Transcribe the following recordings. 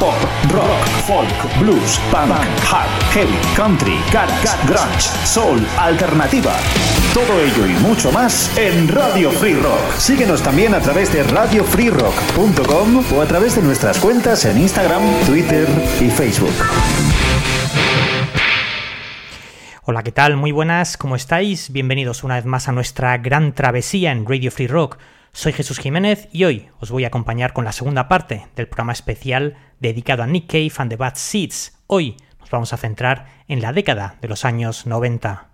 Pop, rock, folk, blues, punk, hard, heavy, country, garage, grunge, soul, alternativa. Todo ello y mucho más en Radio Free Rock. Síguenos también a través de radiofreerock.com o a través de nuestras cuentas en Instagram, Twitter y Facebook. Hola, ¿qué tal? Muy buenas, ¿cómo estáis? Bienvenidos una vez más a nuestra gran travesía en Radio Free Rock. Soy Jesús Jiménez y hoy os voy a acompañar con la segunda parte del programa especial dedicado a Nick Cave and the Bad Seeds. Hoy nos vamos a centrar en la década de los años 90.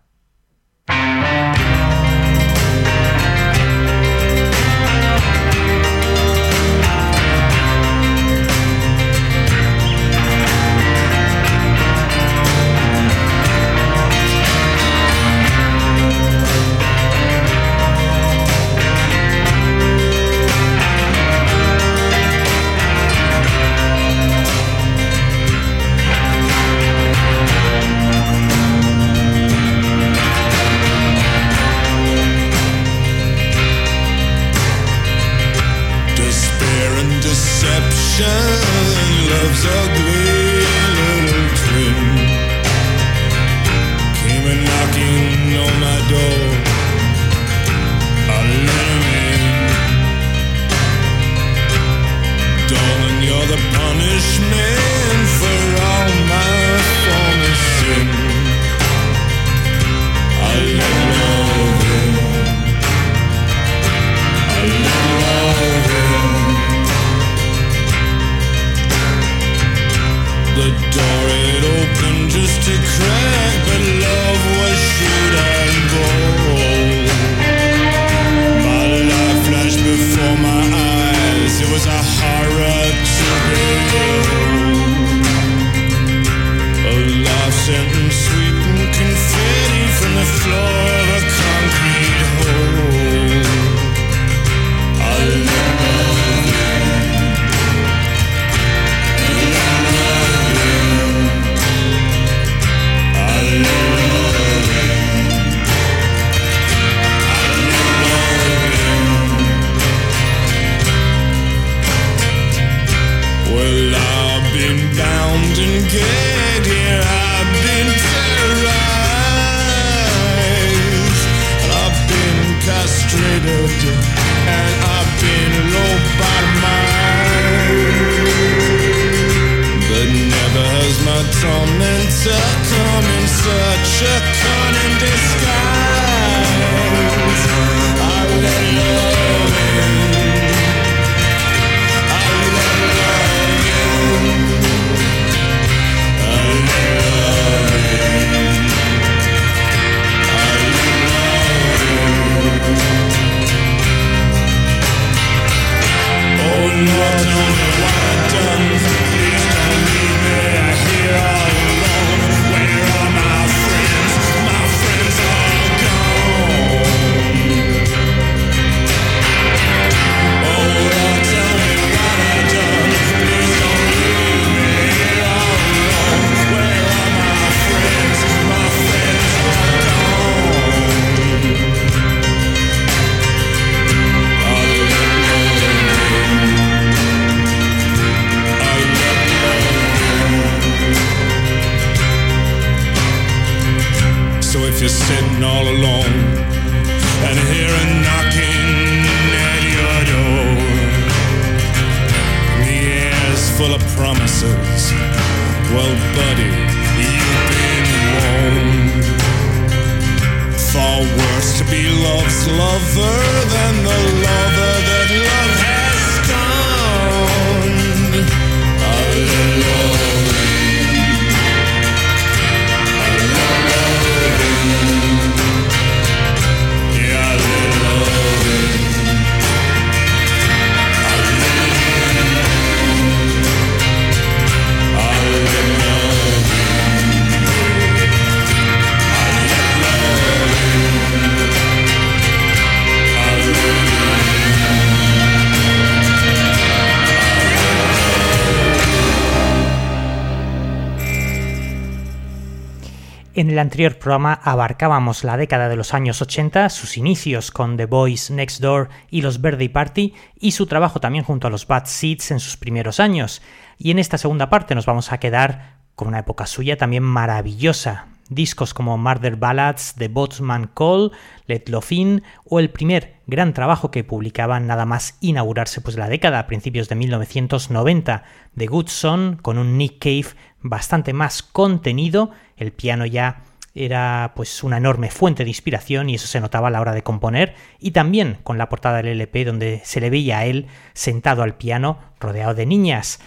El anterior programa abarcábamos la década de los años 80, sus inicios con The Boys Next Door y los Birthday Party y su trabajo también junto a los Bad Seeds en sus primeros años. Y en esta segunda parte nos vamos a quedar con una época suya también maravillosa. Discos como Murder Ballads, The Botsman Call, Let Love In o el primer gran trabajo que publicaban nada más inaugurarse pues la década a principios de 1990, The Good Son con un Nick Cave bastante más contenido, el piano ya era pues una enorme fuente de inspiración y eso se notaba a la hora de componer y también con la portada del LP donde se le veía a él sentado al piano rodeado de niñas.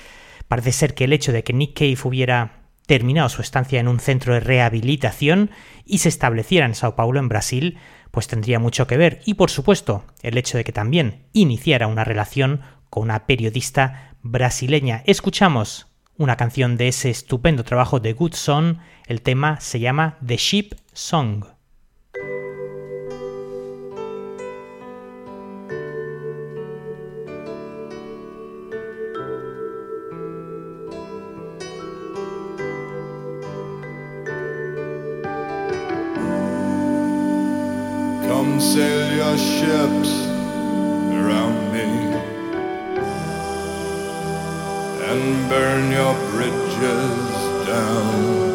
Parece ser que el hecho de que Nick Cave hubiera terminado su estancia en un centro de rehabilitación y se estableciera en Sao Paulo, en Brasil, pues tendría mucho que ver. Y por supuesto, el hecho de que también iniciara una relación con una periodista brasileña. Escuchamos una canción de ese estupendo trabajo de Good Song. El tema se llama The Sheep Song. Come sail your ships burn your bridges down.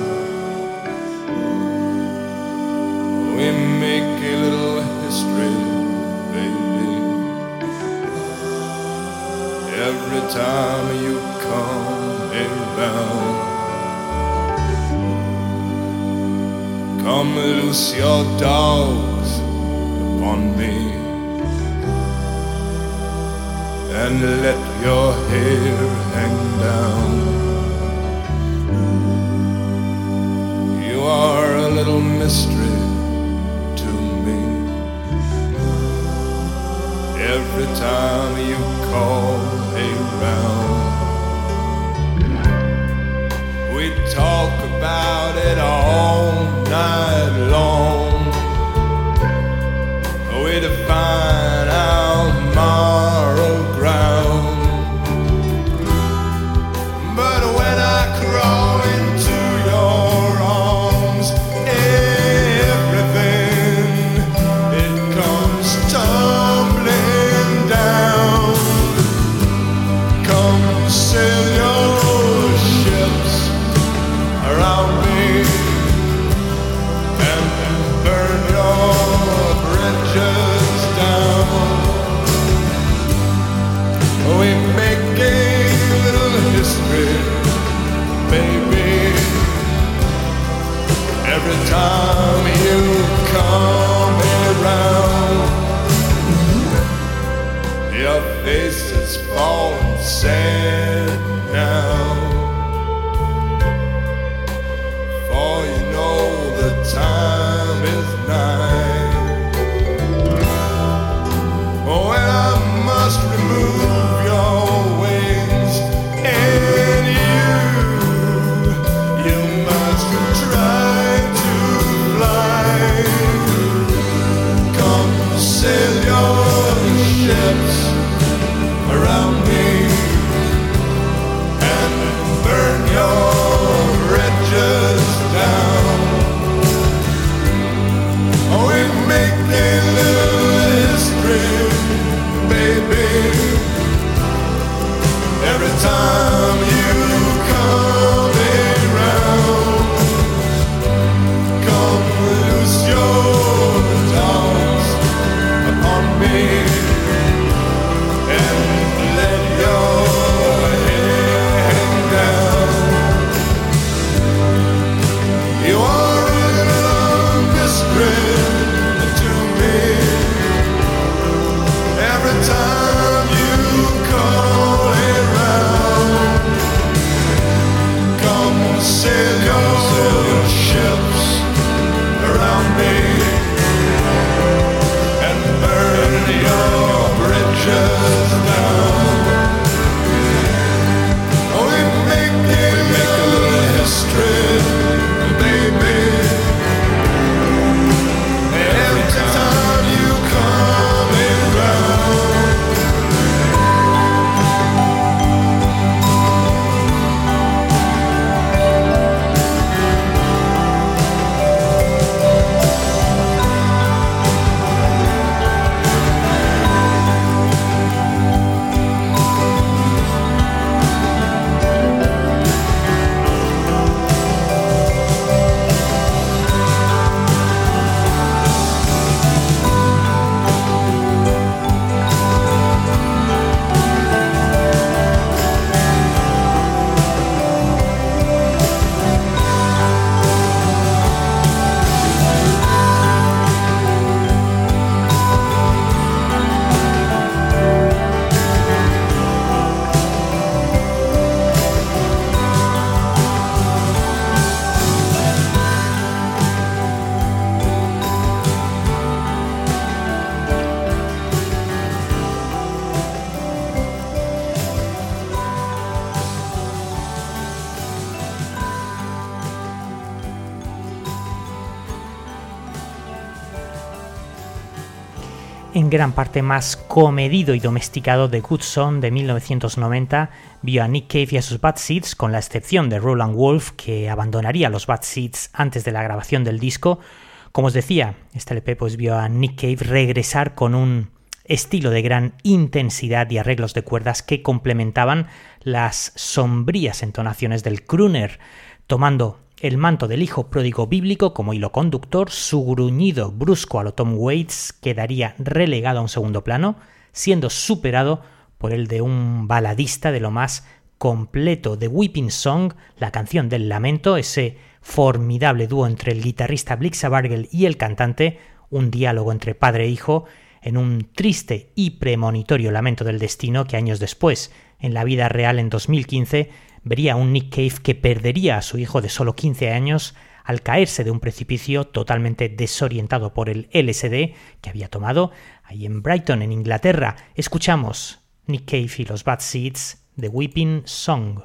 We make a little history, baby. Every time you come around. Come loose your dogs upon me and let your hair hang down. You are a little mystery to me. Every time you call around, we talk about it all gran parte más comedido y domesticado de Good Son de 1990 vio a Nick Cave y a sus Bad Seeds, con la excepción de Roland Wolf, que abandonaría los Bad Seeds antes de la grabación del disco. Como os decía, este LP pues vio a Nick Cave regresar con un estilo de gran intensidad y arreglos de cuerdas que complementaban las sombrías entonaciones del crooner, tomando el manto del hijo pródigo bíblico como hilo conductor, su gruñido brusco a lo Tom Waits quedaría relegado a un segundo plano, siendo superado por el de un baladista de lo más completo de Weeping Song, la canción del lamento, ese formidable dúo entre el guitarrista Blixa Bargel y el cantante, un diálogo entre padre e hijo, en un triste y premonitorio lamento del destino que años después, en la vida real en 2015, vería a un Nick Cave que perdería a su hijo de solo 15 años al caerse de un precipicio totalmente desorientado por el LSD que había tomado ahí en Brighton, en Inglaterra. Escuchamos Nick Cave y los Bad Seeds de Weeping Song.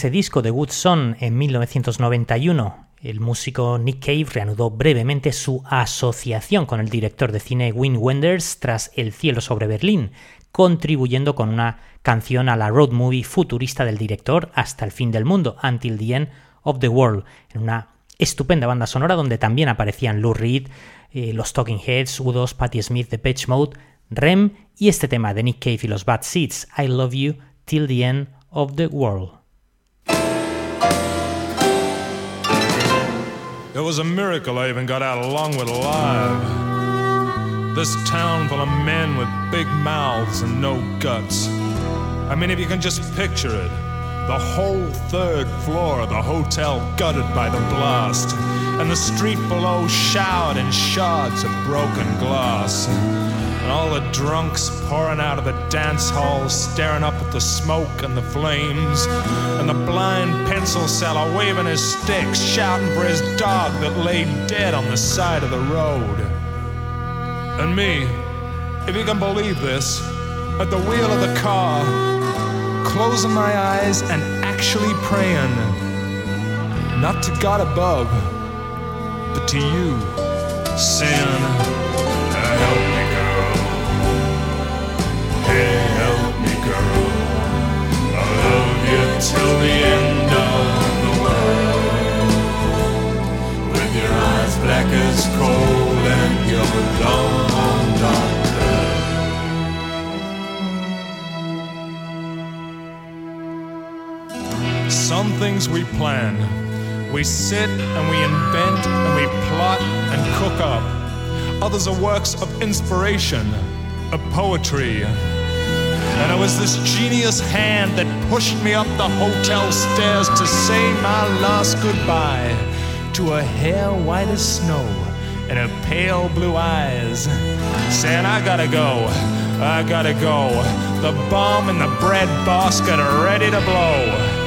Ese disco de Good Son, en 1991, el músico Nick Cave reanudó brevemente su asociación con el director de cine Wim Wenders tras El cielo sobre Berlín, contribuyendo con una canción a la road movie futurista del director Hasta el fin del mundo, Until the End of the World, en una estupenda banda sonora donde también aparecían Lou Reed, eh, los Talking Heads, U2, Patti Smith, The Pitch Mode, Rem y este tema de Nick Cave y los Bad Seeds, I Love You Till the End of the World. It was a miracle I even got out of Longwood alive. This town full of men with big mouths and no guts. I mean, if you can just picture it. The whole third floor of the hotel gutted by the blast, and the street below showered in shards of broken glass. And all the drunks pouring out of the dance hall, staring up at the smoke and the flames. And the blind pencil seller waving his stick, shouting for his dog that lay dead on the side of the road. And me, if you can believe this, at the wheel of the car, closing my eyes and actually praying, not to God above, but to you, sin, Help me, till the end of the world. With your eyes black as coal and your long, dark Some things we plan. We sit and we invent and we plot and cook up. Others are works of inspiration, of poetry. And it was this genius hand that pushed me up the hotel stairs to say my last goodbye to a hair white as snow and her pale blue eyes, saying, I gotta go, I gotta go. The bomb and the bread basket are ready to blow.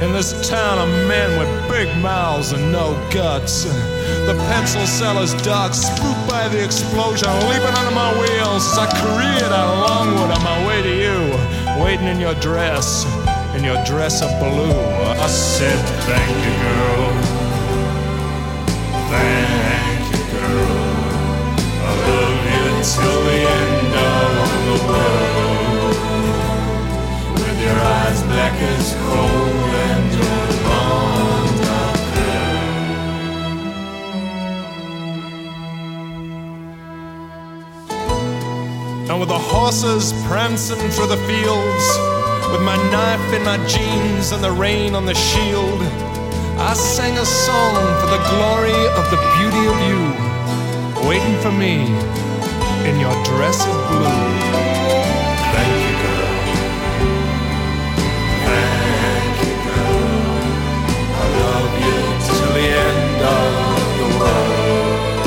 In this town of men with big mouths and no guts. The pencil seller's dog spooked by the explosion, leaping under my wheels as I careered out of Longwood on my way to you, waiting in your dress, in your dress of blue. I said, Thank you, girl. Thank you, girl. I love you till with the horses prancing through the fields, with my knife in my jeans and the rain on the shield, I sang a song for the glory of the beauty of you, waiting for me in your dress of blue. Thank you, girl. Thank you, girl. I love you till the end of the world.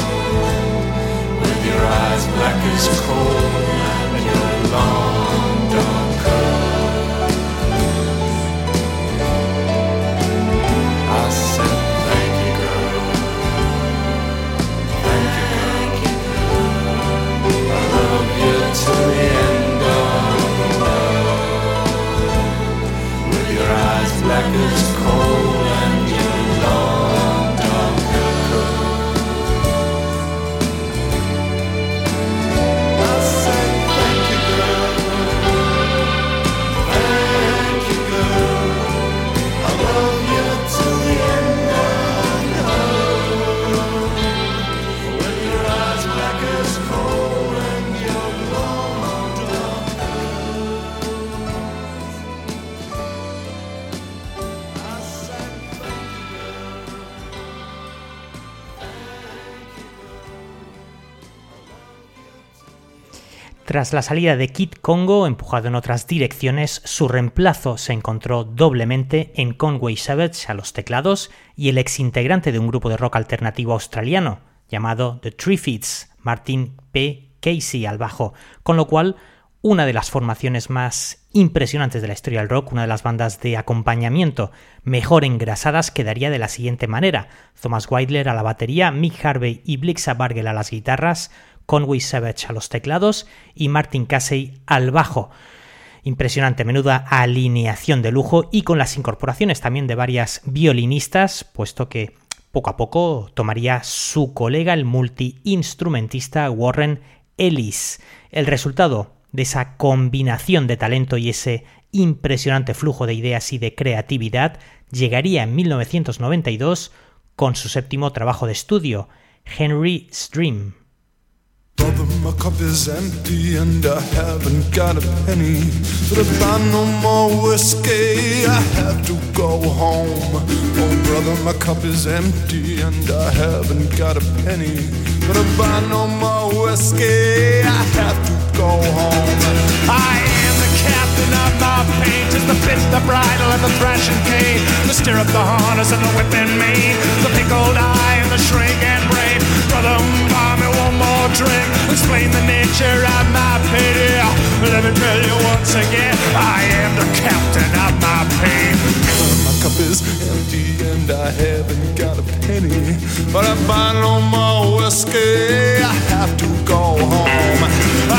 With your eyes black as coal and Tras la salida de Kid Congo, empujado en otras direcciones, su reemplazo se encontró doblemente en Conway Savage a los teclados y el ex integrante de un grupo de rock alternativo australiano llamado The Triffids, Martin P. Casey al bajo, con lo cual una de las formaciones más impresionantes de la historia del rock, una de las bandas de acompañamiento mejor engrasadas, quedaría de la siguiente manera: Thomas Weidler a la batería, Mick Harvey y Blixa Bargel a las guitarras, Conway Savage a los teclados y Martin Casey al bajo. Impresionante, menuda alineación de lujo y con las incorporaciones también de varias violinistas, puesto que poco a poco tomaría su colega el multiinstrumentista Warren Ellis. El resultado de esa combinación de talento y ese impresionante flujo de ideas y de creatividad llegaría en 1992 con su séptimo trabajo de estudio, Henry's Dream. Brother, my cup is empty and I haven't got a penny. But if I no more whiskey, I have to go home. Oh, brother, my cup is empty and I haven't got a penny. But if I no more whiskey, I have to go home. I am the captain of my pain. Tis the bit, the bridle, and the thrashing cane. The stirrup, the harness, and the whip and mane. The pickled eye and the shrink and brain. Brother, buy more drink. Explain the nature of my pity. Let me tell you once again, I am the captain of my pain. My cup is empty and I haven't got a penny. But if I no more whiskey, I have to go home.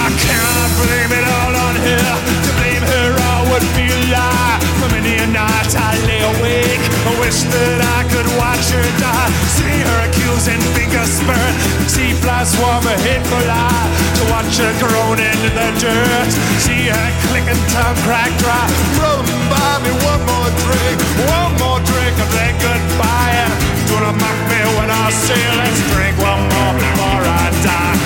I cannot blame it all on her. To blame her, I would be lie. For many a night I lay awake. I wish that I could watch her die. See her accuse accusing finger spurt. See flies swarm a hateful eye. To watch her groan into the dirt. See her clicking tongue crack dry. Brother, buy me one more drink. One more drink and then goodbye. Not mock me when I say let's drink one more before I die.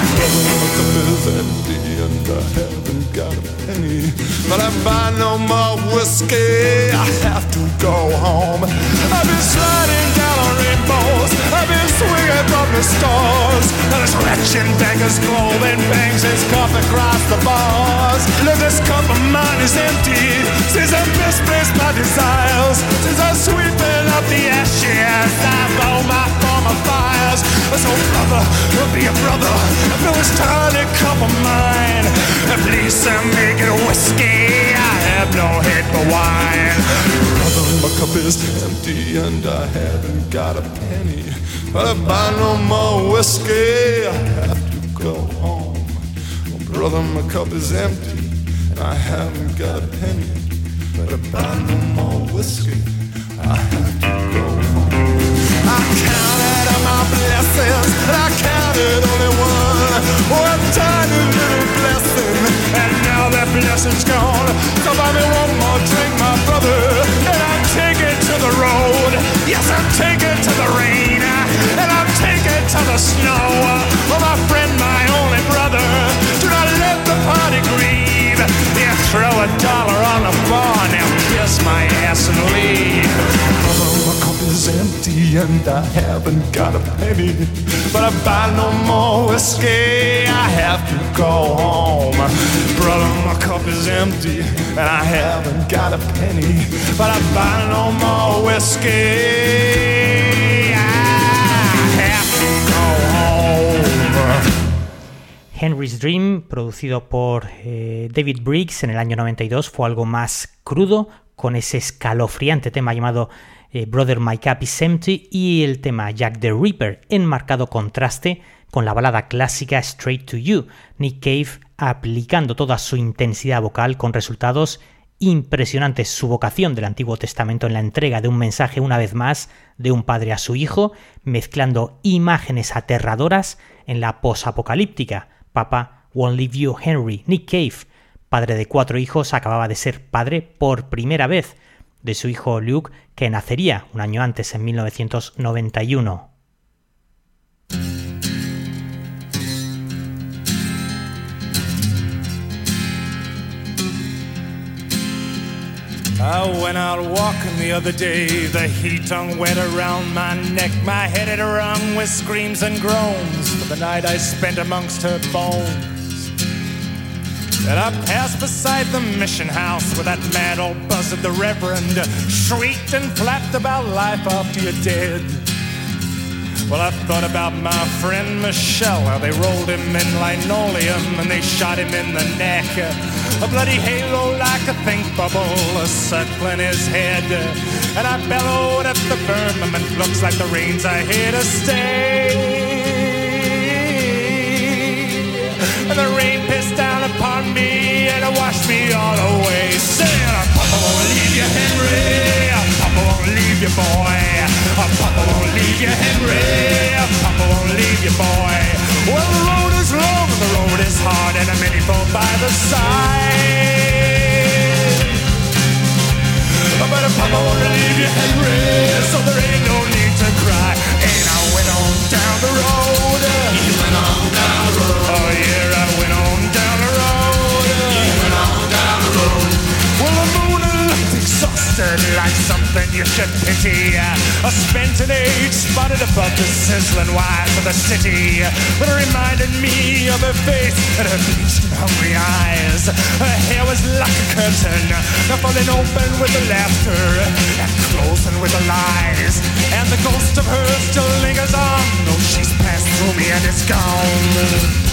Cup is empty and I haven't got a penny. But I no more whiskey, I have to go home. I've been sliding down on rainbows. I've been swinging from the stars. And this wretched beggar's clothing bangs his cup across the bars. Look, this cup of mine is empty. Since I've misplaced my desires. Since I'm sweeping up the ashes. I've all my former fires. So, brother, be a brother. Fill this tiny cup of mine. Please uh, make it whiskey. I have no head for wine. Brother, my cup is empty and I haven't got a penny. I no more whiskey, I have to go home. Brother, my cup is empty and I haven't got a penny. But I no more whiskey, I blessings, and I counted only one. One tiny little blessing, and now that blessing's gone. So buy me one more drink, my brother, and I'm taking to the road. Yes, I'm taking to the rain, and I'm taking to the snow. Oh, my friend, my only brother, do not let the party grieve. You throw a dollar on the bar, now kiss my ass and leave. Brother, my cup is empty and I haven't got a penny. But I buy no more whiskey, I have to go home. Brother, my cup is empty and I haven't got a penny. But I buy no more whiskey, I have to go home. Henry's Dream, producido por eh, David Briggs en el año 92, fue algo más crudo, con ese escalofriante tema llamado eh, Brother My Cup is Empty y el tema Jack the Ripper, en marcado contraste con la balada clásica Straight to You, Nick Cave aplicando toda su intensidad vocal con resultados impresionantes. Su vocación del Antiguo Testamento en la entrega de un mensaje una vez más de un padre a su hijo, mezclando imágenes aterradoras en la posapocalíptica. Papa Won't Leave You Henry, Nick Cave, padre de cuatro hijos, acababa de ser padre por primera vez de su hijo Luke, que nacería un año antes, en 1991. I went out walking the other day. The heat hung wet around my neck. My head had rung with screams and groans for the night I spent amongst her bones. And I passed beside the mission house where that mad old buzzard, the Reverend, shrieked and flapped about life after you're dead. Well, I thought about my friend Michelle, how they rolled him in linoleum and they shot him in the neck. A bloody halo like a think bubble circling his head. And I bellowed at the firmament, looks like the rains are here to stay. Me and I washed me all the way. Saying, Papa won't leave you, Henry. Papa won't leave you, boy. Papa won't leave you, Henry. Papa won't leave you, boy. Well, the road is long the road is hard, and many fall by the side. But Papa won't leave you, Henry, so there ain't no need to cry. And I went on down the road. You went on exhausted like something you should pity. A spent an age spotted above the sizzling wires of the city. But it reminded me of her face and her bleached and hungry eyes. Her hair was like a curtain, now falling open with the laughter and closing with the lies. And the ghost of her still lingers on, though she's passed through me and is gone.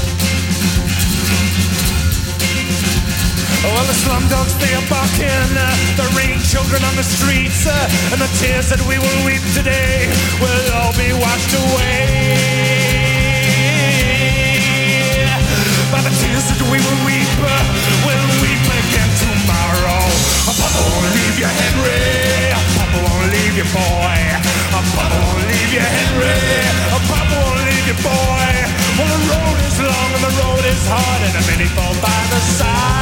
Well, the slum dogs, they are barking. The rain children on the streets. Uh, and the tears that we will weep today will all be washed away. But the tears that we will weep uh, will weep again tomorrow. Papa won't leave you, Henry. Papa won't leave you, boy. Papa won't leave you, Henry. Papa won't leave you, boy. Well, the road is long and the road is hard, and many fall by the side.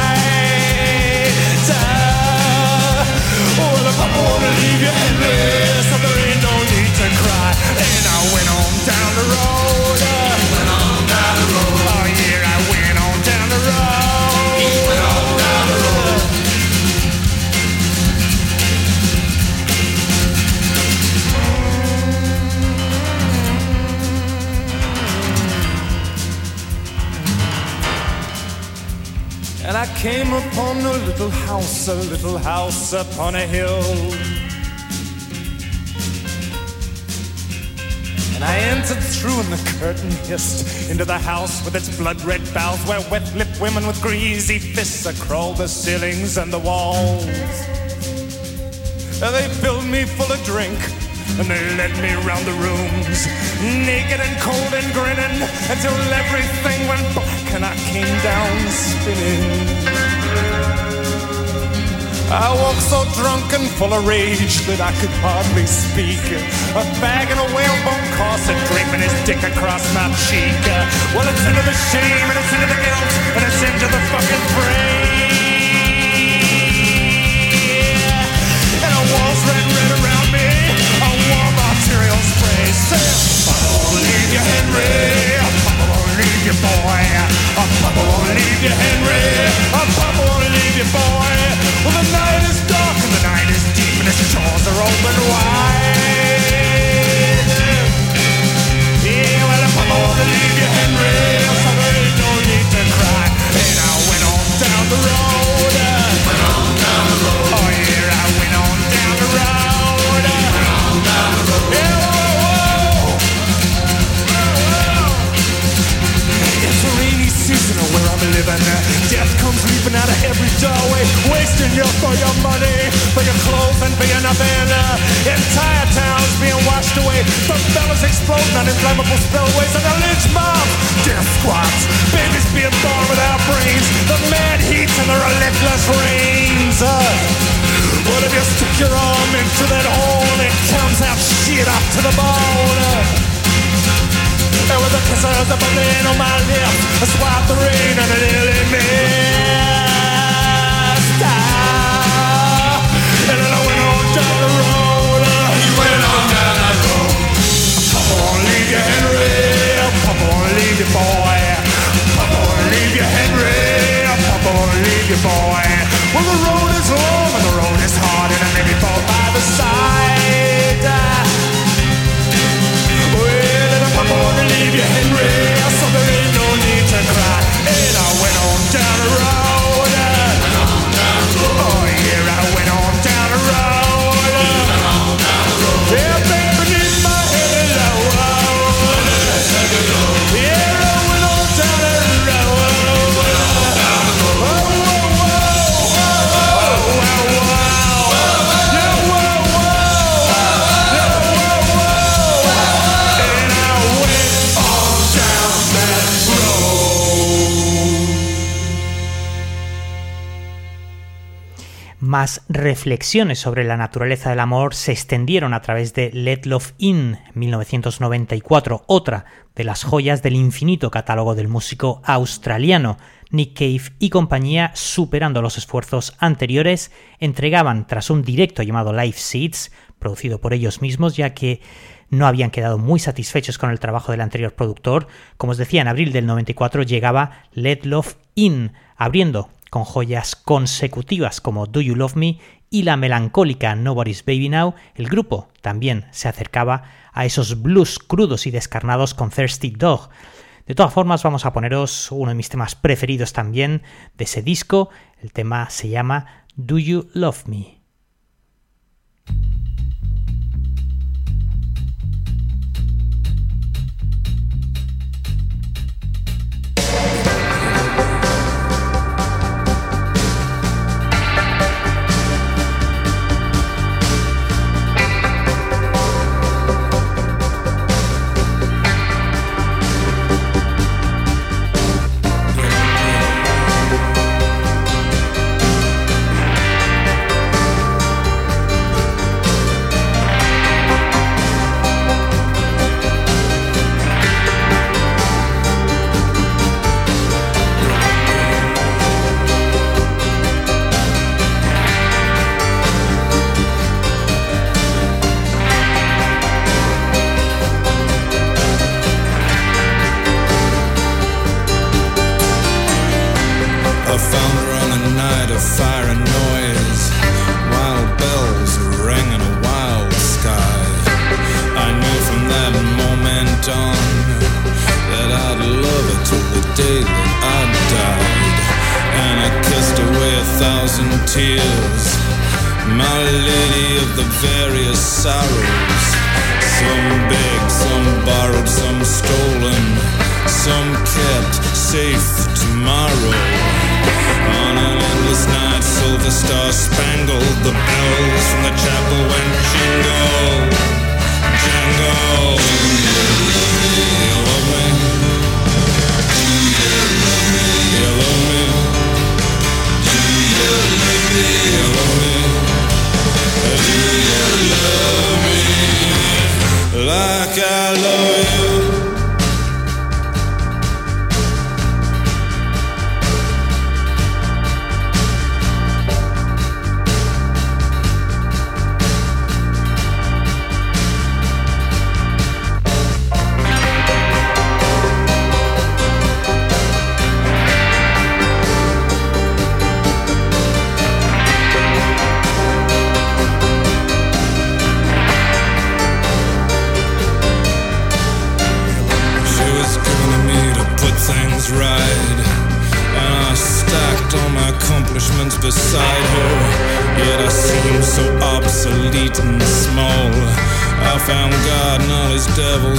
Oh, the papa wanna leave you, Henry, so there ain't no need to cry. And I went on down the road. Went on down the road. Oh yeah, I went on down the road. He went on down the road. And I came upon a little house, a little house upon a hill. And I entered through, and the curtain hissed into the house with its blood red boughs, where wet lipped women with greasy fists are crawled the ceilings and the walls. And they filled me full of drink, and they led me round the rooms, naked and cold and grinning, until everything went black and I came down spinning. I woke so drunk and full of rage that I could hardly speak. A bag and a whalebone corset draping his dick across my cheek. Well, it's into the shame and it's into the guilt and it's into the fucking brain. You, Henry. Papa won't leave you, boy. Papa won't leave you, Henry. Papa won't leave you, boy. Well, the night is dark and the night is deep and its jaws are open wide. Yeah, well, Papa won't leave you, Henry. So there ain't no need to cry. And I went on down the road. I'm. Death comes leaping out of every doorway, wasting you for your money, for your clothes and for your nothing. Uh, entire towns being washed away, the fellas exploding on inflammable spillways, and the lynch mob, death squads, babies being born without brains, the mad heat and the relentless rains. Uh, what if you stick your arm into that hole it comes out shit up to the bone? Uh, And with the kisses of a rain on my lips I swipe the rain and it nearly missed. And then I went on down the road. You went on down the road. Papa won't leave you, Henry. Papa won't leave you, boy. Papa won't leave you, Henry. Papa won't leave you, boy. Well, the road is long and the road is hard And I maybe fall by the side Leave you, Henry So there ain't no need to cry And I went on down the road Más reflexiones sobre la naturaleza del amor se extendieron a través de Let Love In 1994, otra de las joyas del infinito catálogo del músico australiano. Nick Cave y compañía, superando los esfuerzos anteriores, entregaban tras un directo llamado Live Seeds, producido por ellos mismos, ya que no habían quedado muy satisfechos con el trabajo del anterior productor. Como os decía, en abril del 94 llegaba Let Love In, abriendo con joyas consecutivas como Do You Love Me y la melancólica Nobody's Baby Now, el grupo también se acercaba a esos blues crudos y descarnados con Thirsty Dog. De todas formas, vamos a poneros uno de mis temas preferidos también de ese disco. El tema se llama Do You Love Me. borrowed, some stolen, some kept safe tomorrow. On an endless night, silver stars spangled, the bells from the chapel went jingle, jangle. You love me? Do you love me? You love me? Do you love me? Do you love me? like I love you.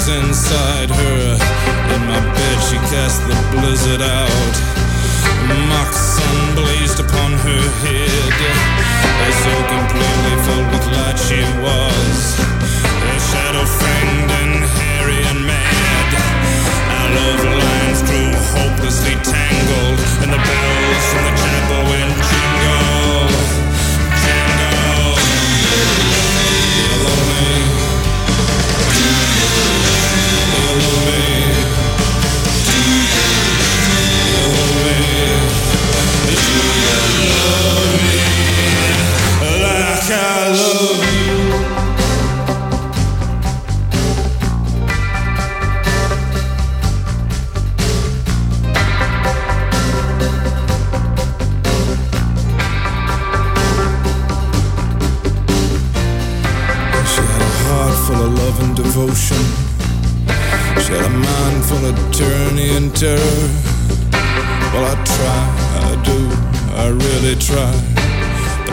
inside her. In my bed, she cast the blizzard out. Mock sun blazed upon her head. As so completely filled with light she was. A shadow fanged and hairy and mad. I love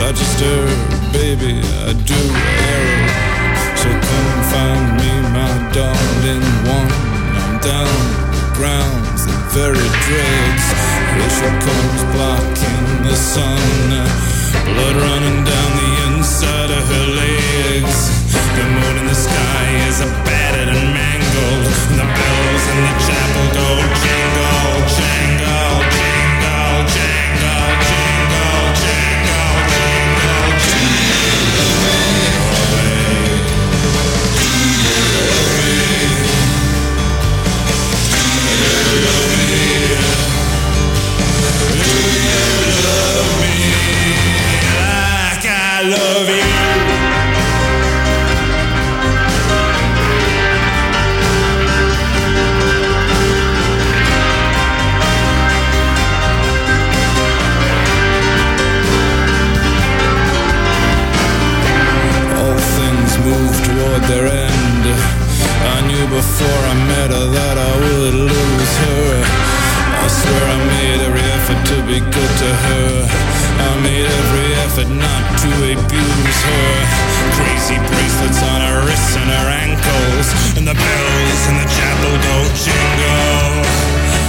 Register, baby, I do arrow. So come find me, my darling one. I'm down, the grounds, the very dregs. Racial cones blocking the sun. Blood running down the inside of her legs. The moon in the sky is battered and mangled. And the bells in the chapel go jingle, jingle, jingle, jingle. of you. move toward their end I knew before I met her that I would lose her I swear I made her effort to be good to her. I made every effort not to abuse her. Crazy bracelets on her wrists and her ankles, and the bells in the chapel jingle, jingle.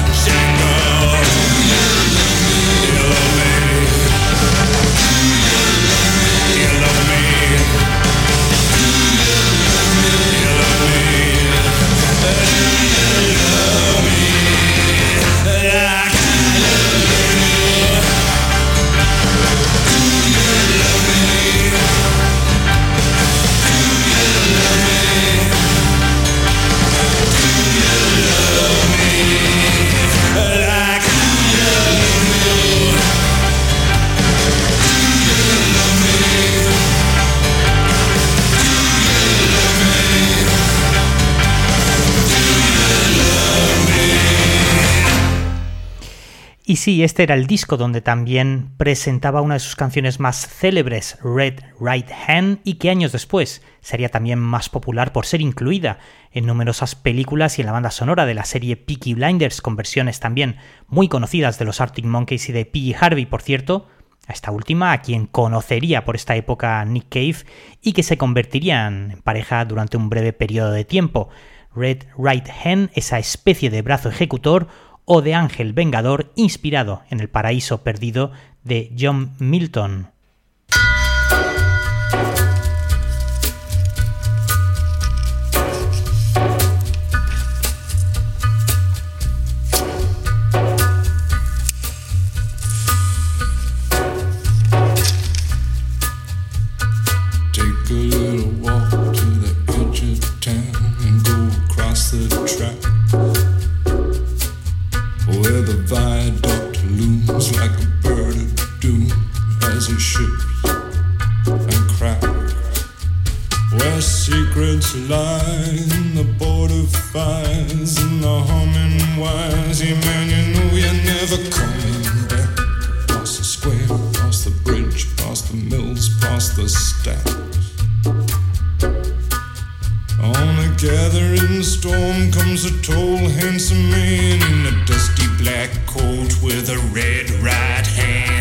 Y sí, este era el disco donde también presentaba una de sus canciones más célebres, Red Right Hand, y que años después sería también más popular por ser incluida en numerosas películas y en la banda sonora de la serie Peaky Blinders, con versiones también muy conocidas de los Arctic Monkeys y de P.G. Harvey, por cierto, a esta última, a quien conocería por esta época Nick Cave y que se convertirían en pareja durante un breve periodo de tiempo. Red Right Hand, esa especie de brazo ejecutor, o de Ángel Vengador inspirado en el paraíso perdido de John Milton. the border fires, and the humming wires. Yeah, man, you know you're never coming back. Past the square, past the bridge, past the mills, past the stacks. On a gathering storm comes a tall, handsome man in a dusty black coat with a red right hand.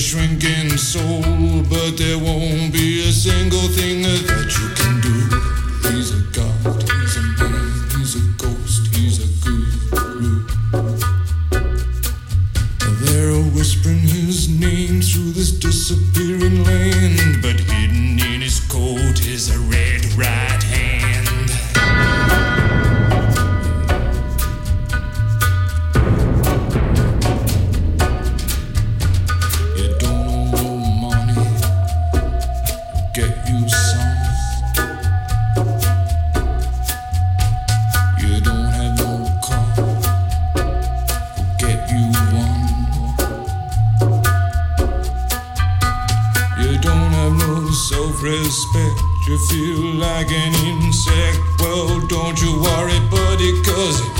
shrinking soul, but there won't you feel like an insect? Well, don't you worry, buddy, cause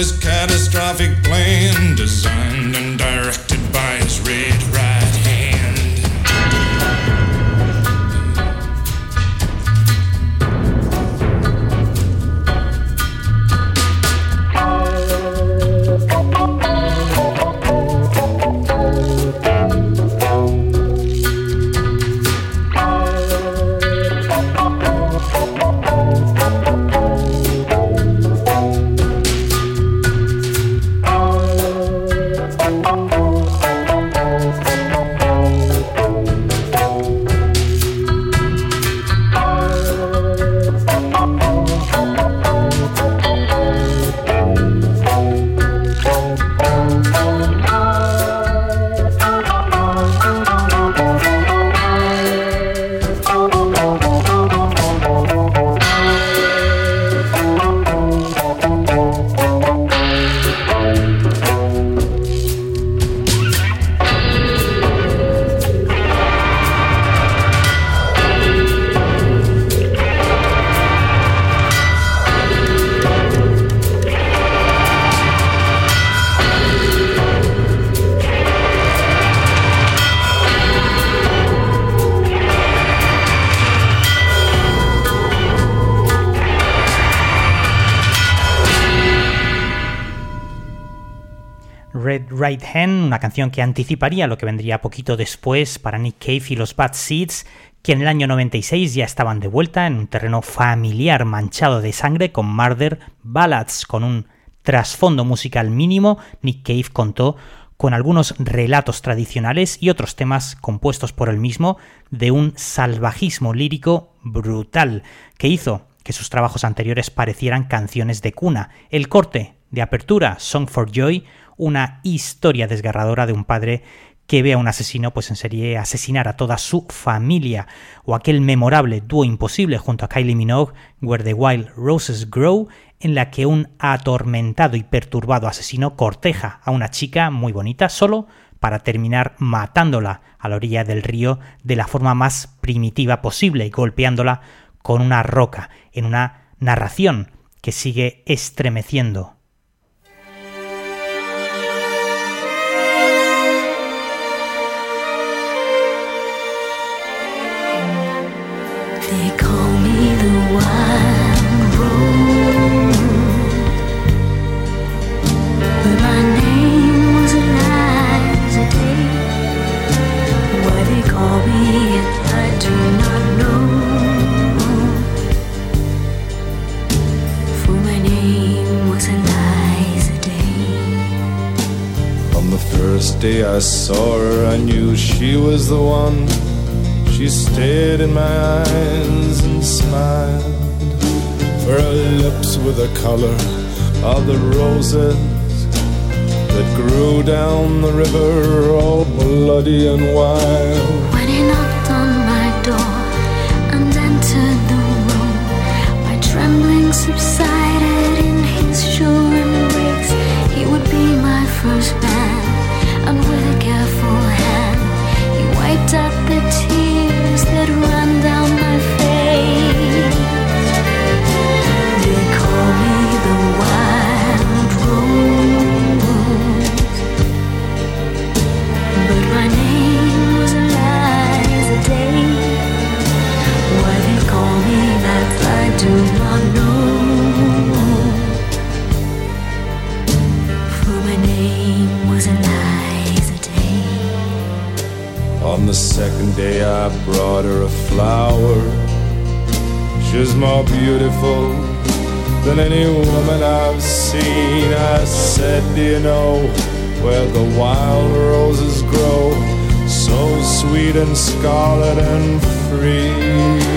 cog catastrophic que anticiparía lo que vendría poquito después para Nick Cave y los Bad Seeds, que en el año 96 ya estaban de vuelta en un terreno familiar manchado de sangre con Murder Ballads, con un trasfondo musical mínimo. Nick Cave contó con algunos relatos tradicionales y otros temas compuestos por él mismo de un salvajismo lírico brutal que hizo que sus trabajos anteriores parecieran canciones de cuna. El corte de apertura, Song for Joy, una historia desgarradora de un padre que ve a un asesino pues en serie asesinar a toda su familia. O aquel memorable dúo imposible junto a Kylie Minogue Where the Wild Roses Grow en la que un atormentado y perturbado asesino corteja a una chica muy bonita solo para terminar matándola a la orilla del río de la forma más primitiva posible y golpeándola con una roca en una narración que sigue estremeciendo They call me the wild rose, but my name was Eliza Day. Why they call me it, I do not know. For my name was Eliza Day. On the first day I saw her, I knew she was the one. She stared in my eyes and smiled. For her lips were the color of the roses that grew down the river, all bloody and wild. When he knocked on my door and entered the room, my trembling subsided in his sure embrace. He would be my first man, and with a careful hand, he wiped out the tears do not know. For my name was Eliza Day. On the second day, I brought her a flower. She's more beautiful than any woman I've seen. I said, Do you know where the wild roses grow? So sweet and scarlet and free.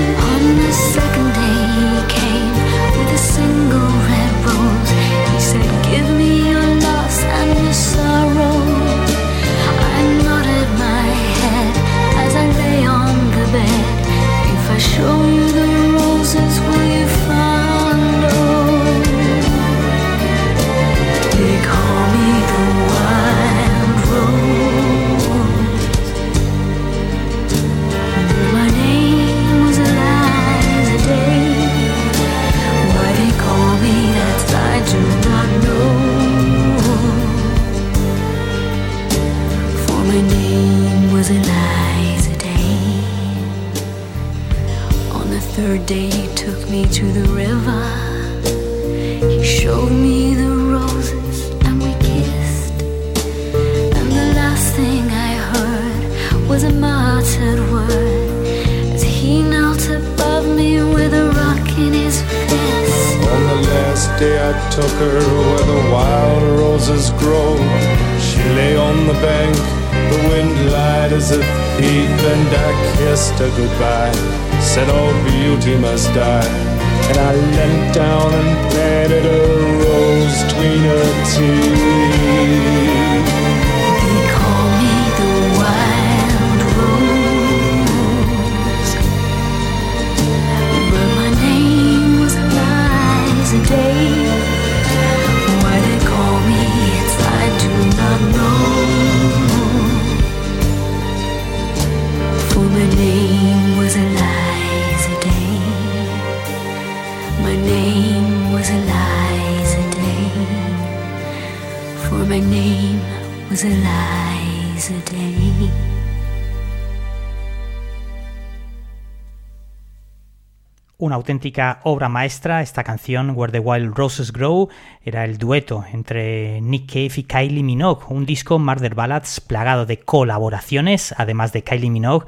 obra maestra esta canción Where the Wild Roses Grow era el dueto entre Nick Cave y Kylie Minogue, un disco Murder Ballads plagado de colaboraciones, además de Kylie Minogue,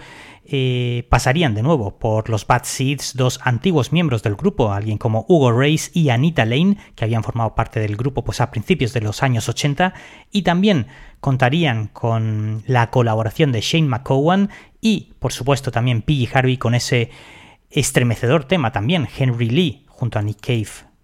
eh, pasarían de nuevo por los Bad Seeds dos antiguos miembros del grupo, alguien como Hugo Reis y Anita Lane, que habían formado parte del grupo pues, a principios de los años 80, y también contarían con la colaboración de Shane McCowan y, por supuesto, también P.G. Harvey con ese Estremecedor tema también, Henry Lee junto a Nick Cave.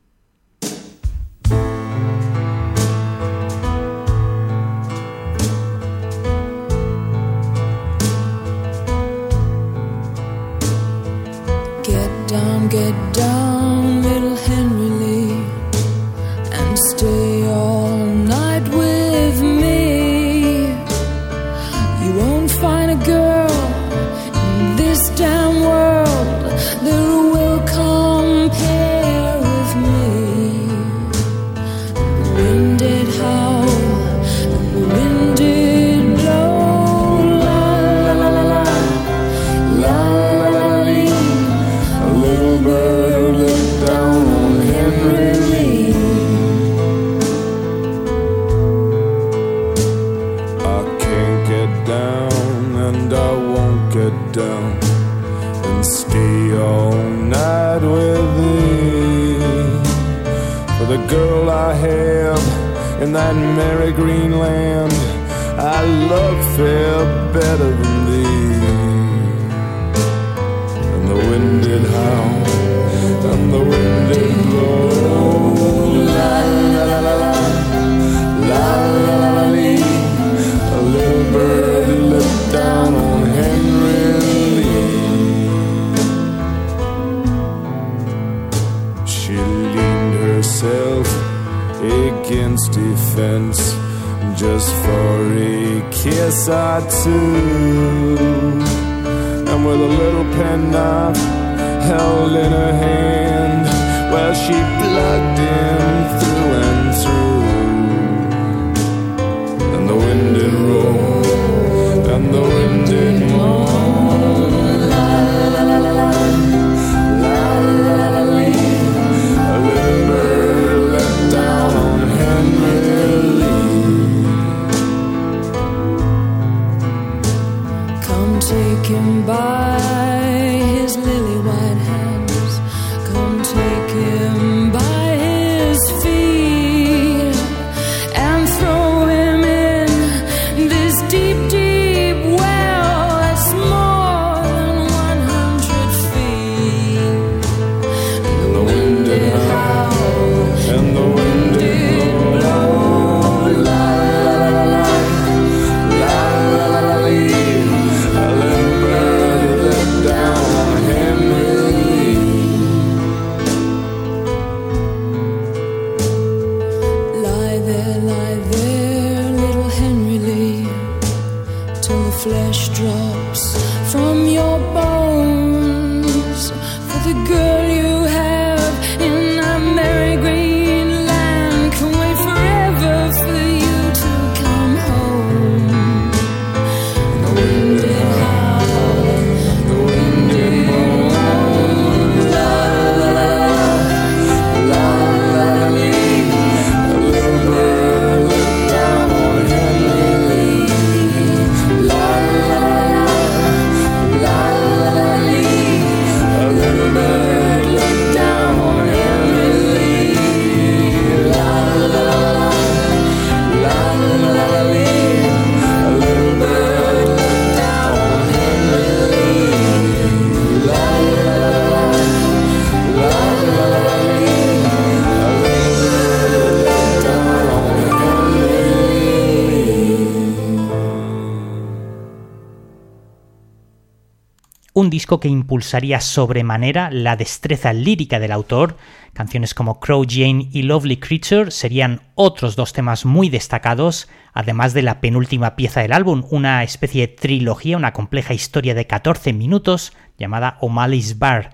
Que impulsaría sobremanera la destreza lírica del autor. Canciones como Crow Jane y Lovely Creature serían otros dos temas muy destacados, además de la penúltima pieza del álbum, una especie de trilogía, una compleja historia de 14 minutos llamada O'Malley's Bar.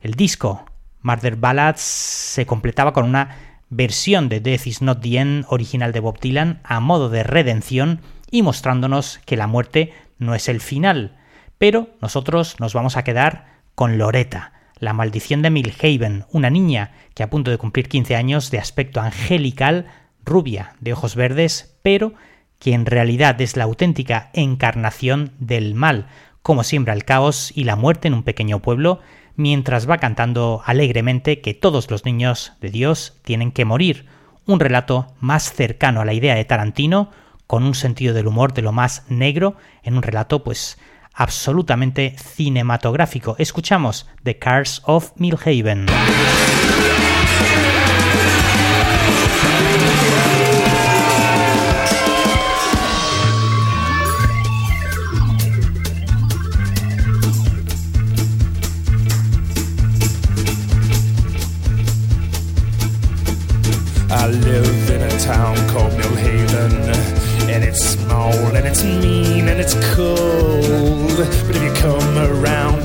El disco Murder Ballads se completaba con una versión de Death is Not the End original de Bob Dylan a modo de redención y mostrándonos que la muerte no es el final. Pero nosotros nos vamos a quedar con Loretta, la maldición de Milhaven, una niña que a punto de cumplir 15 años de aspecto angelical, rubia, de ojos verdes, pero que en realidad es la auténtica encarnación del mal, como siembra el caos y la muerte en un pequeño pueblo mientras va cantando alegremente que todos los niños de Dios tienen que morir, un relato más cercano a la idea de Tarantino, con un sentido del humor de lo más negro, en un relato pues absolutamente cinematográfico. Escuchamos The Cars of Milhaven.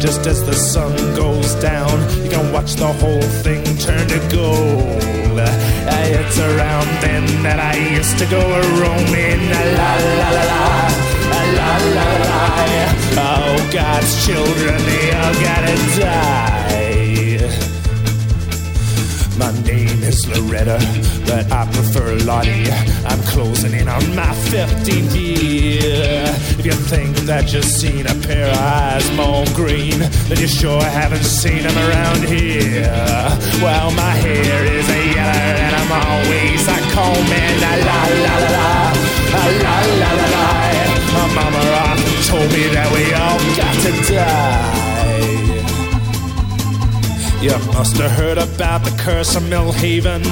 Just as the sun goes down, you can watch the whole thing turn to gold. It's around then that I used to go a roaming. La la la la. La la la. Oh, God's children, they all gotta die. Is Loretta, but I prefer Lottie. I'm closing in on my 15th year. If you think that you've seen a pair of eyes more green, then you sure haven't seen them around here. Well, my hair is a yellow and I'm always a combing. La la la la la, la la la la. My mama told me that we all got to die. You must have heard about the curse of Millhaven.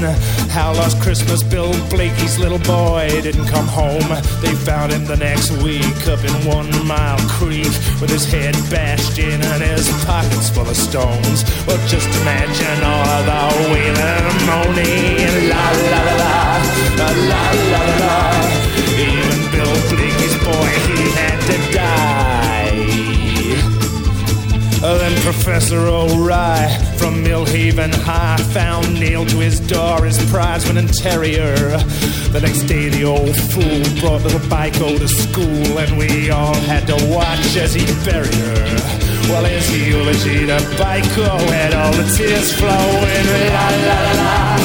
How last Christmas Bill Blakey's little boy didn't come home. They found him the next week up in One Mile Creek with his head bashed in and his pockets full of stones. Well, just imagine all the wailing and moaning. La la la la, la la la la. Even Bill Blakey's boy, he had to die. Then Professor O'Rye from Millhaven High found nailed to his door his prize winning terrier. The next day, the old fool brought little Biko to school, and we all had to watch as he buried her. Well, his eulogy to Biko had all the tears flowing. La la la la,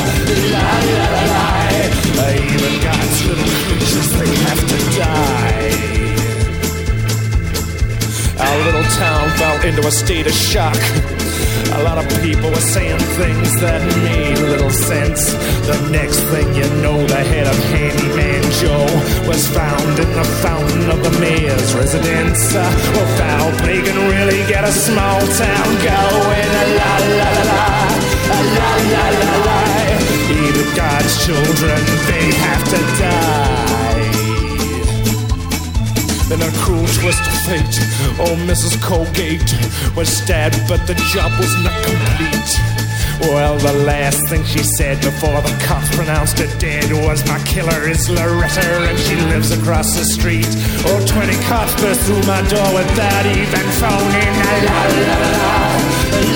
la la la la. Even God's little creatures, they have to die. Little town fell into a state of shock. A lot of people were saying things that made little sense. The next thing you know, the head of Handyman Joe was found in the fountain of the mayor's residence. Uh, well, foul play can really get a small town going. La la la la, la la la la. Even God's children, they have to die. Then a cruel twist of fate. Oh, Mrs. Colgate was stabbed, but the job was not complete. Well, the last thing she said before the cops pronounced her dead was my killer is Loretta and she lives across the street. Oh, 20 cops burst through my door without even phoning. La la la la,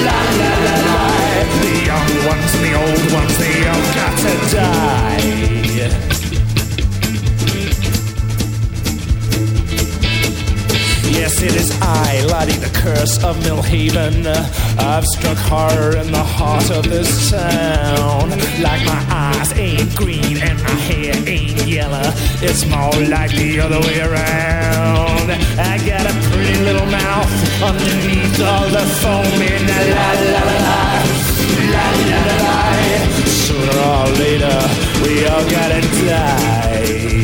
la la la. The young ones the old ones, they all got to die. Yes, it is I, Lottie the Curse of Millhaven. I've struck horror in the heart of this town. Like my eyes ain't green and my hair ain't yellow. It's more like the other way around. I got a pretty little mouth underneath all the foaming. La la la la. La la la la. Sooner or later, we all gotta die.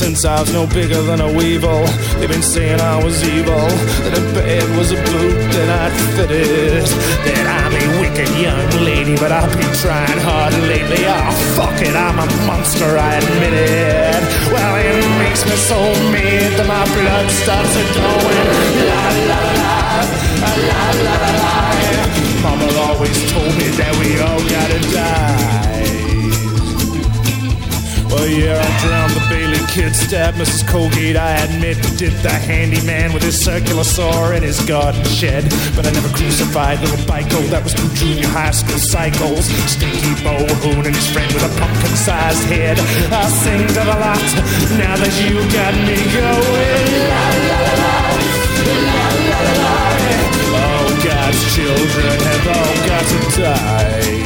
Since I was no bigger than a weevil, they've been saying I was evil. That a bed was a boot that I'd fitted. That I'm a wicked young lady, but I've been trying hard lately. Oh, fuck it, I'm a monster, I admit it. Well, it makes me so mad that my blood starts a going. La la la la, la la la. Mama always told me that we all gotta die. Well, yeah, I drowned the Bailey kid, stabbed Mrs. Colgate, I admit. Did the handyman with his circular saw in his garden shed. But I never crucified little Bico, that was two junior high school cycles. Stinky Bo Hoon and his friend with a pumpkin sized head. I'll sing to the lot now that you got me going. La la, la la la la. Oh, God's children have all got to die.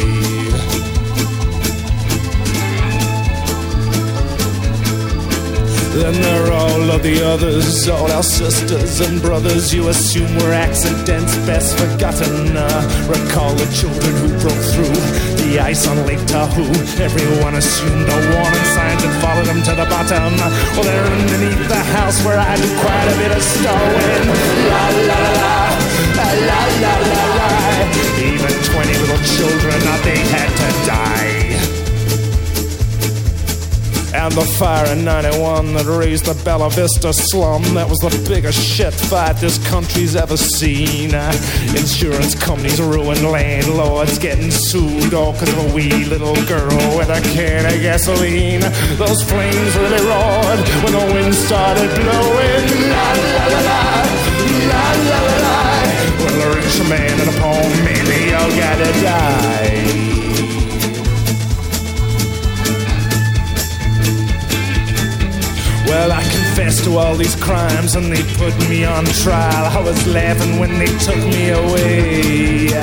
Then there are all of the others, all our sisters and brothers you assume were accidents best forgotten. Uh, recall the children who broke through the ice on Lake Tahoe. Everyone assumed the warning signs and followed them to the bottom. Well, they're underneath the house where I do quite a bit of stowing. La la la, la la la la. Even 20 little children, uh, they had to die. And the fire in 91 that razed the Bella Vista slum. That was the biggest shit fight this country's ever seen. Insurance companies ruined landlords getting sued all because of a wee little girl with a can of gasoline. Those flames really roared when the wind started blowing. La la la la, la la la la. Well, a rich man and a poor man, they all gotta die. Well, I confessed to all these crimes and they put me on trial. I was laughing when they took me away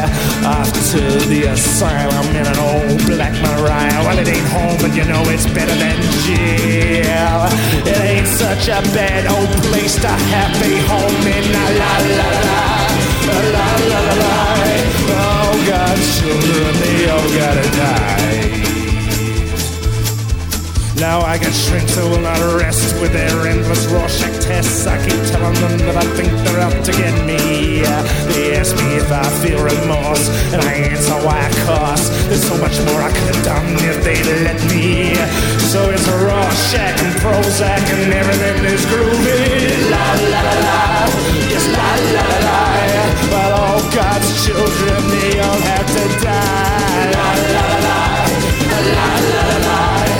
off to the asylum in an old black Mariah. Well, it ain't home, but you know it's better than jail. It ain't such a bad old place to have a home in. La la la la. La la la la. Oh, God's children, they all gotta die. Now I got shrinks who will not rest with their endless Rorschach tests. I keep telling them that I think they're out to get me. They ask me if I feel remorse, and I answer why I cost. There's so much more I could have done if they'd let me. So it's Rorschach and Prozac and everything is groovy. La la la la, yes la la la la. But all God's children, they all have to die. La la la la, la la la la.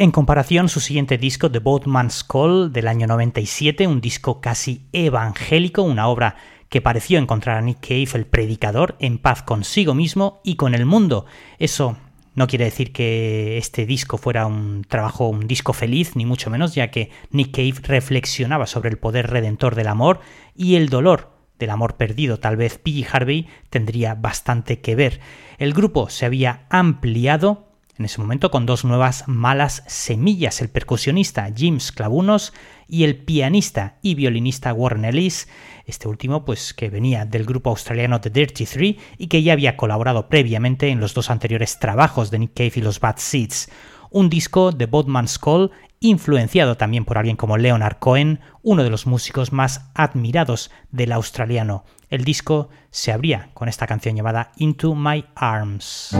En comparación, su siguiente disco, The Boatman's Call, del año 97, un disco casi evangélico, una obra que pareció encontrar a Nick Cave, el predicador, en paz consigo mismo y con el mundo. Eso no quiere decir que este disco fuera un trabajo, un disco feliz, ni mucho menos, ya que Nick Cave reflexionaba sobre el poder redentor del amor y el dolor del amor perdido. Tal vez P.G. Harvey tendría bastante que ver. El grupo se había ampliado en ese momento con dos nuevas malas semillas, el percusionista James Clavunos y el pianista y violinista Warren Ellis, este último pues que venía del grupo australiano The Dirty Three y que ya había colaborado previamente en los dos anteriores trabajos de Nick Cave y los Bad Seeds. Un disco de Bodman's Call influenciado también por alguien como Leonard Cohen, uno de los músicos más admirados del australiano. El disco se abría con esta canción llamada Into My Arms.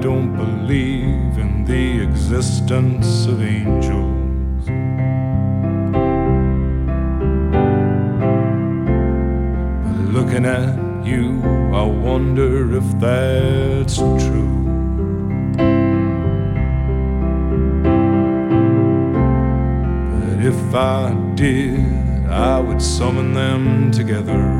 Don't believe in the existence of angels. But looking at you, I wonder if that's true. But if I did, I would summon them together.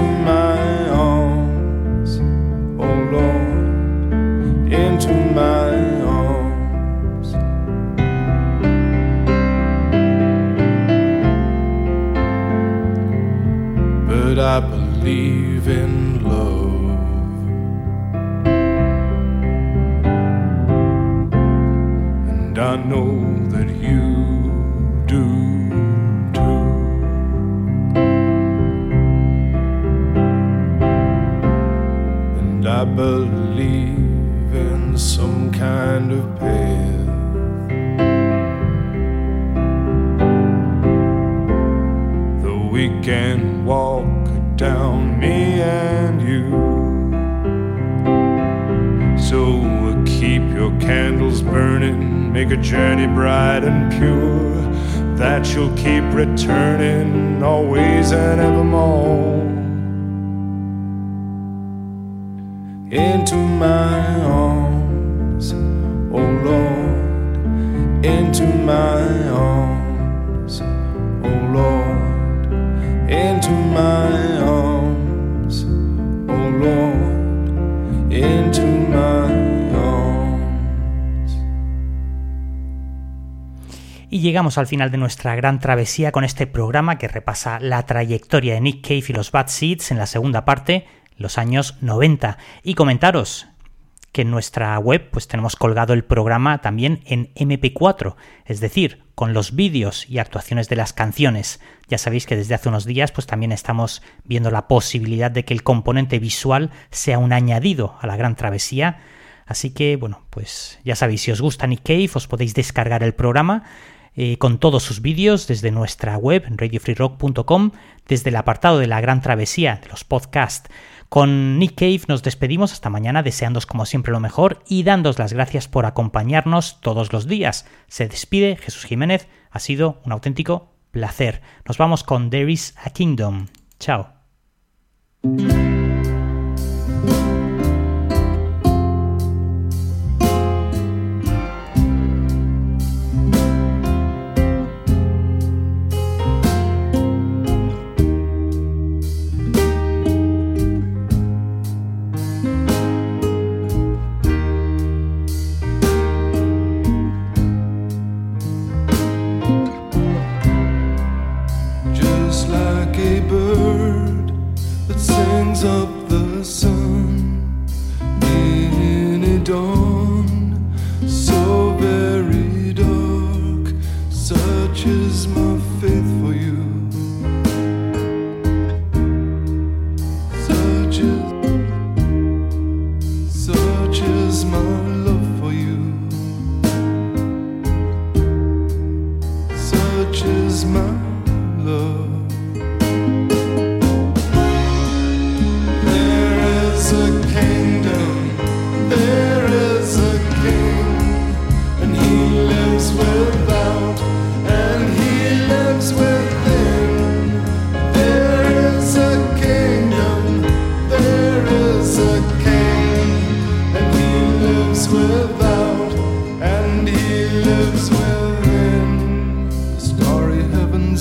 Into my make a journey bright and pure, that you'll keep returning always and evermore. Into my arms, oh Lord, into my arms, oh Lord, into my arms, oh Lord, into Y llegamos al final de nuestra gran travesía con este programa que repasa la trayectoria de Nick Cave y los Bad Seeds en la segunda parte, los años 90. Y comentaros que en nuestra web pues tenemos colgado el programa también en MP4, es decir, con los vídeos y actuaciones de las canciones. Ya sabéis que desde hace unos días pues también estamos viendo la posibilidad de que el componente visual sea un añadido a la gran travesía. Así que, bueno, pues ya sabéis, si os gusta Nick Cave, os podéis descargar el programa eh, con todos sus vídeos desde nuestra web, radiofreerock.com, desde el apartado de la gran travesía de los podcasts. Con Nick Cave nos despedimos hasta mañana deseándos como siempre lo mejor y dándos las gracias por acompañarnos todos los días. Se despide Jesús Jiménez, ha sido un auténtico placer. Nos vamos con There is a Kingdom. Chao.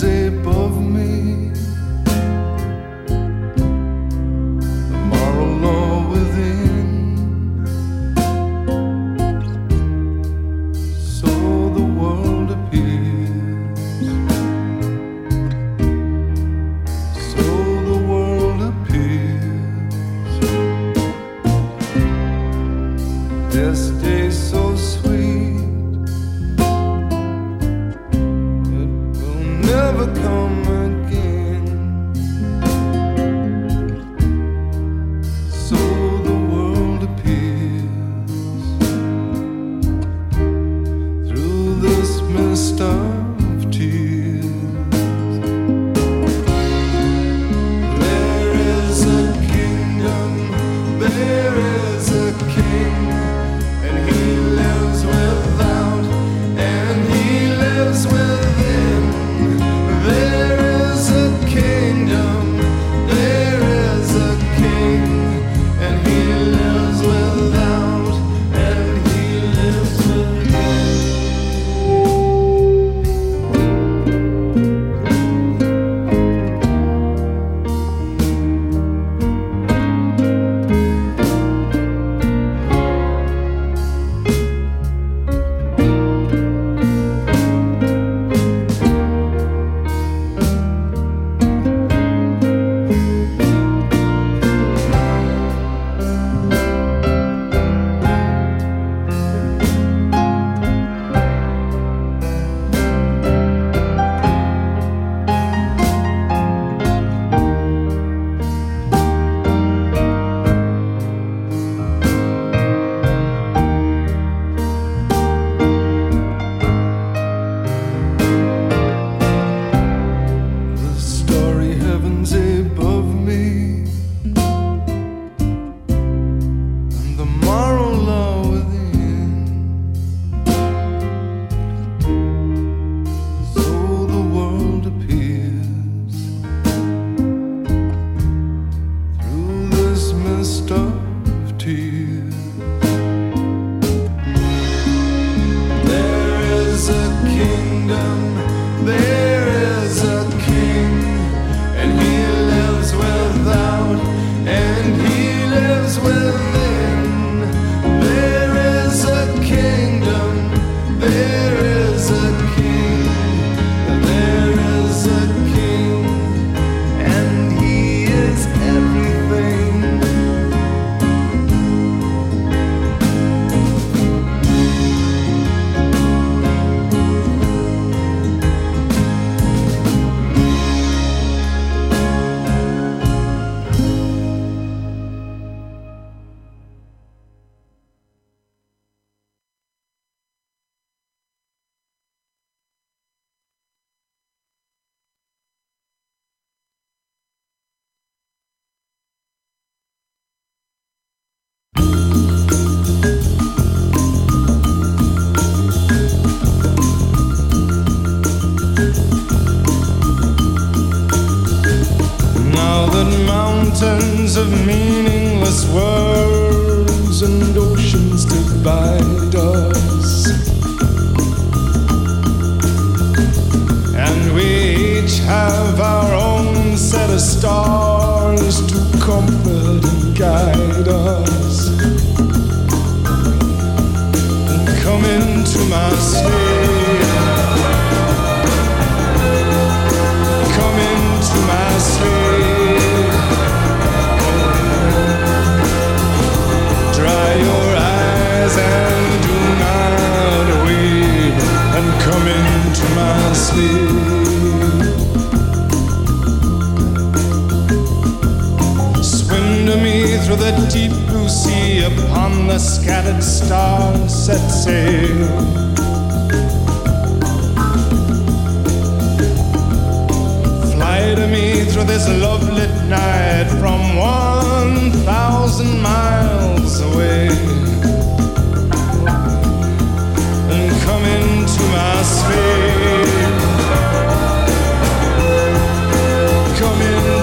above me.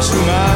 Come